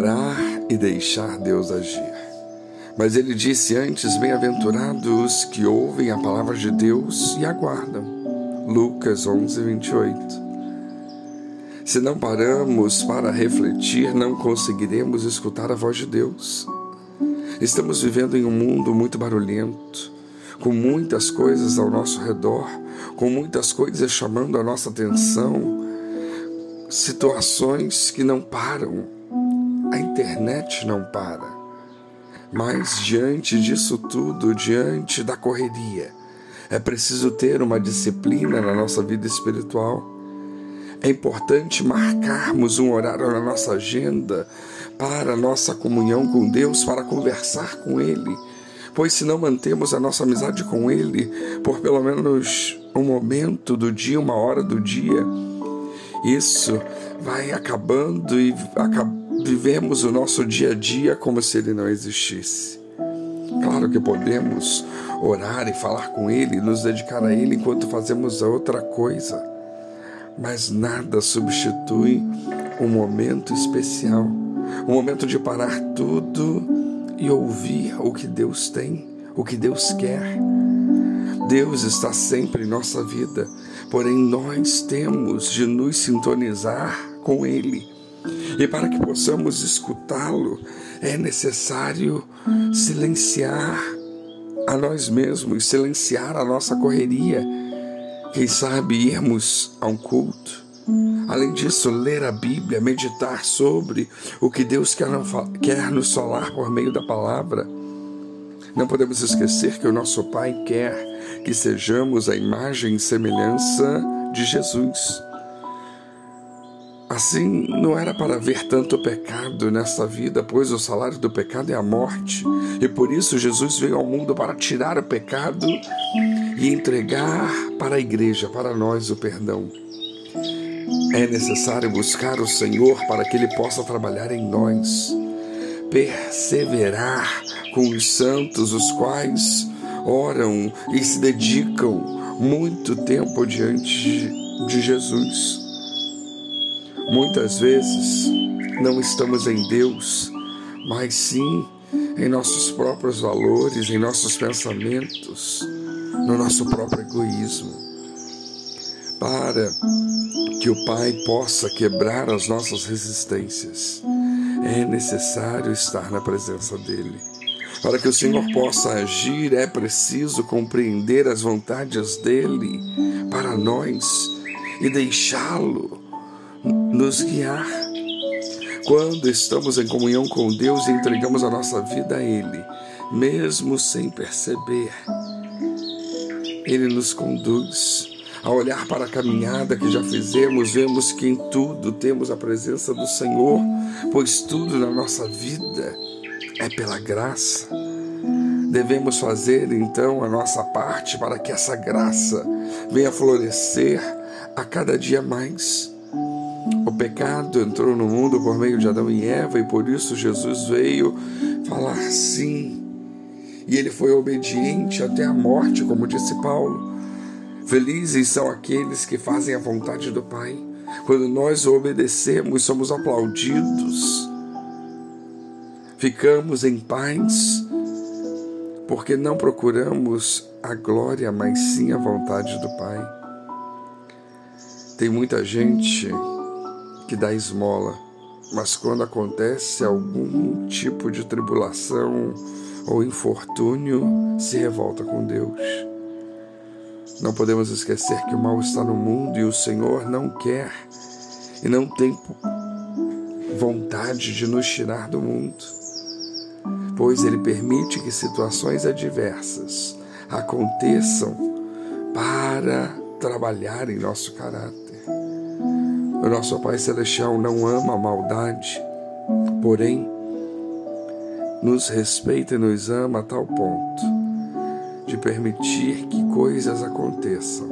parar e deixar Deus agir. Mas ele disse antes: Bem-aventurados que ouvem a palavra de Deus e aguardam. Lucas 11, 28. Se não paramos para refletir, não conseguiremos escutar a voz de Deus. Estamos vivendo em um mundo muito barulhento, com muitas coisas ao nosso redor, com muitas coisas chamando a nossa atenção, situações que não param. A internet não para. Mas diante disso tudo, diante da correria, é preciso ter uma disciplina na nossa vida espiritual. É importante marcarmos um horário na nossa agenda para a nossa comunhão com Deus, para conversar com Ele. Pois se não mantemos a nossa amizade com Ele por pelo menos um momento do dia, uma hora do dia, isso vai acabando e vivemos o nosso dia a dia como se ele não existisse. Claro que podemos orar e falar com Ele, nos dedicar a Ele enquanto fazemos a outra coisa, mas nada substitui um momento especial, um momento de parar tudo e ouvir o que Deus tem, o que Deus quer. Deus está sempre em nossa vida, porém nós temos de nos sintonizar com Ele. E para que possamos escutá-lo, é necessário silenciar a nós mesmos, silenciar a nossa correria. Quem sabe irmos a um culto. Além disso, ler a Bíblia, meditar sobre o que Deus quer, nos falar por meio da palavra. Não podemos esquecer que o nosso Pai quer que sejamos a imagem e semelhança de Jesus. Assim, não era para ver tanto pecado nessa vida, pois o salário do pecado é a morte. E por isso Jesus veio ao mundo para tirar o pecado e entregar para a igreja, para nós, o perdão. É necessário buscar o Senhor para que Ele possa trabalhar em nós, perseverar com os santos, os quais oram e se dedicam muito tempo diante de Jesus. Muitas vezes não estamos em Deus, mas sim em nossos próprios valores, em nossos pensamentos, no nosso próprio egoísmo. Para que o Pai possa quebrar as nossas resistências, é necessário estar na presença dEle. Para que o Senhor possa agir, é preciso compreender as vontades dEle para nós e deixá-lo nos guiar. Quando estamos em comunhão com Deus e entregamos a nossa vida a Ele, mesmo sem perceber, Ele nos conduz. Ao olhar para a caminhada que já fizemos, vemos que em tudo temos a presença do Senhor, pois tudo na nossa vida é pela graça. Devemos fazer então a nossa parte para que essa graça venha florescer a cada dia mais. Pecado entrou no mundo por meio de Adão e Eva e por isso Jesus veio falar sim. E ele foi obediente até a morte, como disse Paulo. Felizes são aqueles que fazem a vontade do Pai. Quando nós obedecemos, somos aplaudidos. Ficamos em paz, porque não procuramos a glória, mas sim a vontade do Pai. Tem muita gente que dá esmola, mas quando acontece algum tipo de tribulação ou infortúnio, se revolta com Deus. Não podemos esquecer que o mal está no mundo e o Senhor não quer e não tem vontade de nos tirar do mundo, pois Ele permite que situações adversas aconteçam para trabalhar em nosso caráter. O nosso Pai Celestial não ama a maldade, porém, nos respeita e nos ama a tal ponto de permitir que coisas aconteçam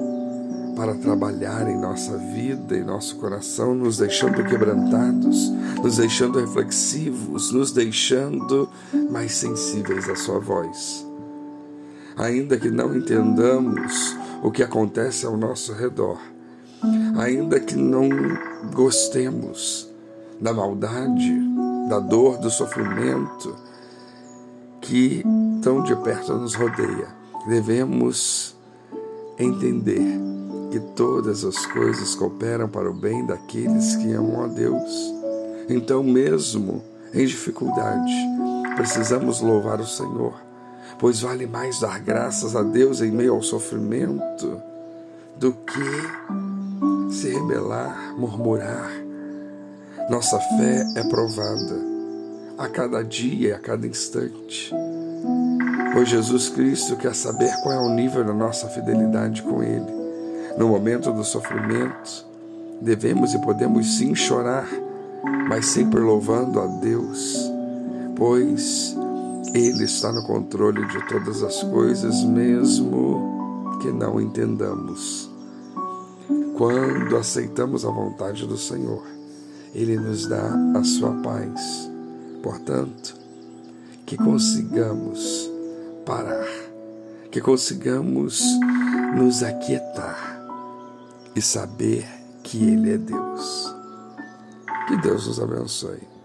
para trabalhar em nossa vida, em nosso coração, nos deixando quebrantados, nos deixando reflexivos, nos deixando mais sensíveis à Sua voz. Ainda que não entendamos o que acontece ao nosso redor, ainda que não gostemos da maldade, da dor, do sofrimento que tão de perto nos rodeia. Devemos entender que todas as coisas cooperam para o bem daqueles que amam a Deus. Então, mesmo em dificuldade, precisamos louvar o Senhor, pois vale mais dar graças a Deus em meio ao sofrimento do que se rebelar, murmurar. Nossa fé é provada a cada dia a cada instante. Pois Jesus Cristo quer saber qual é o nível da nossa fidelidade com Ele. No momento do sofrimento, devemos e podemos sim chorar, mas sempre louvando a Deus, pois Ele está no controle de todas as coisas, mesmo que não entendamos. Quando aceitamos a vontade do Senhor, Ele nos dá a sua paz. Portanto, que consigamos parar, que consigamos nos aquietar e saber que Ele é Deus. Que Deus nos abençoe.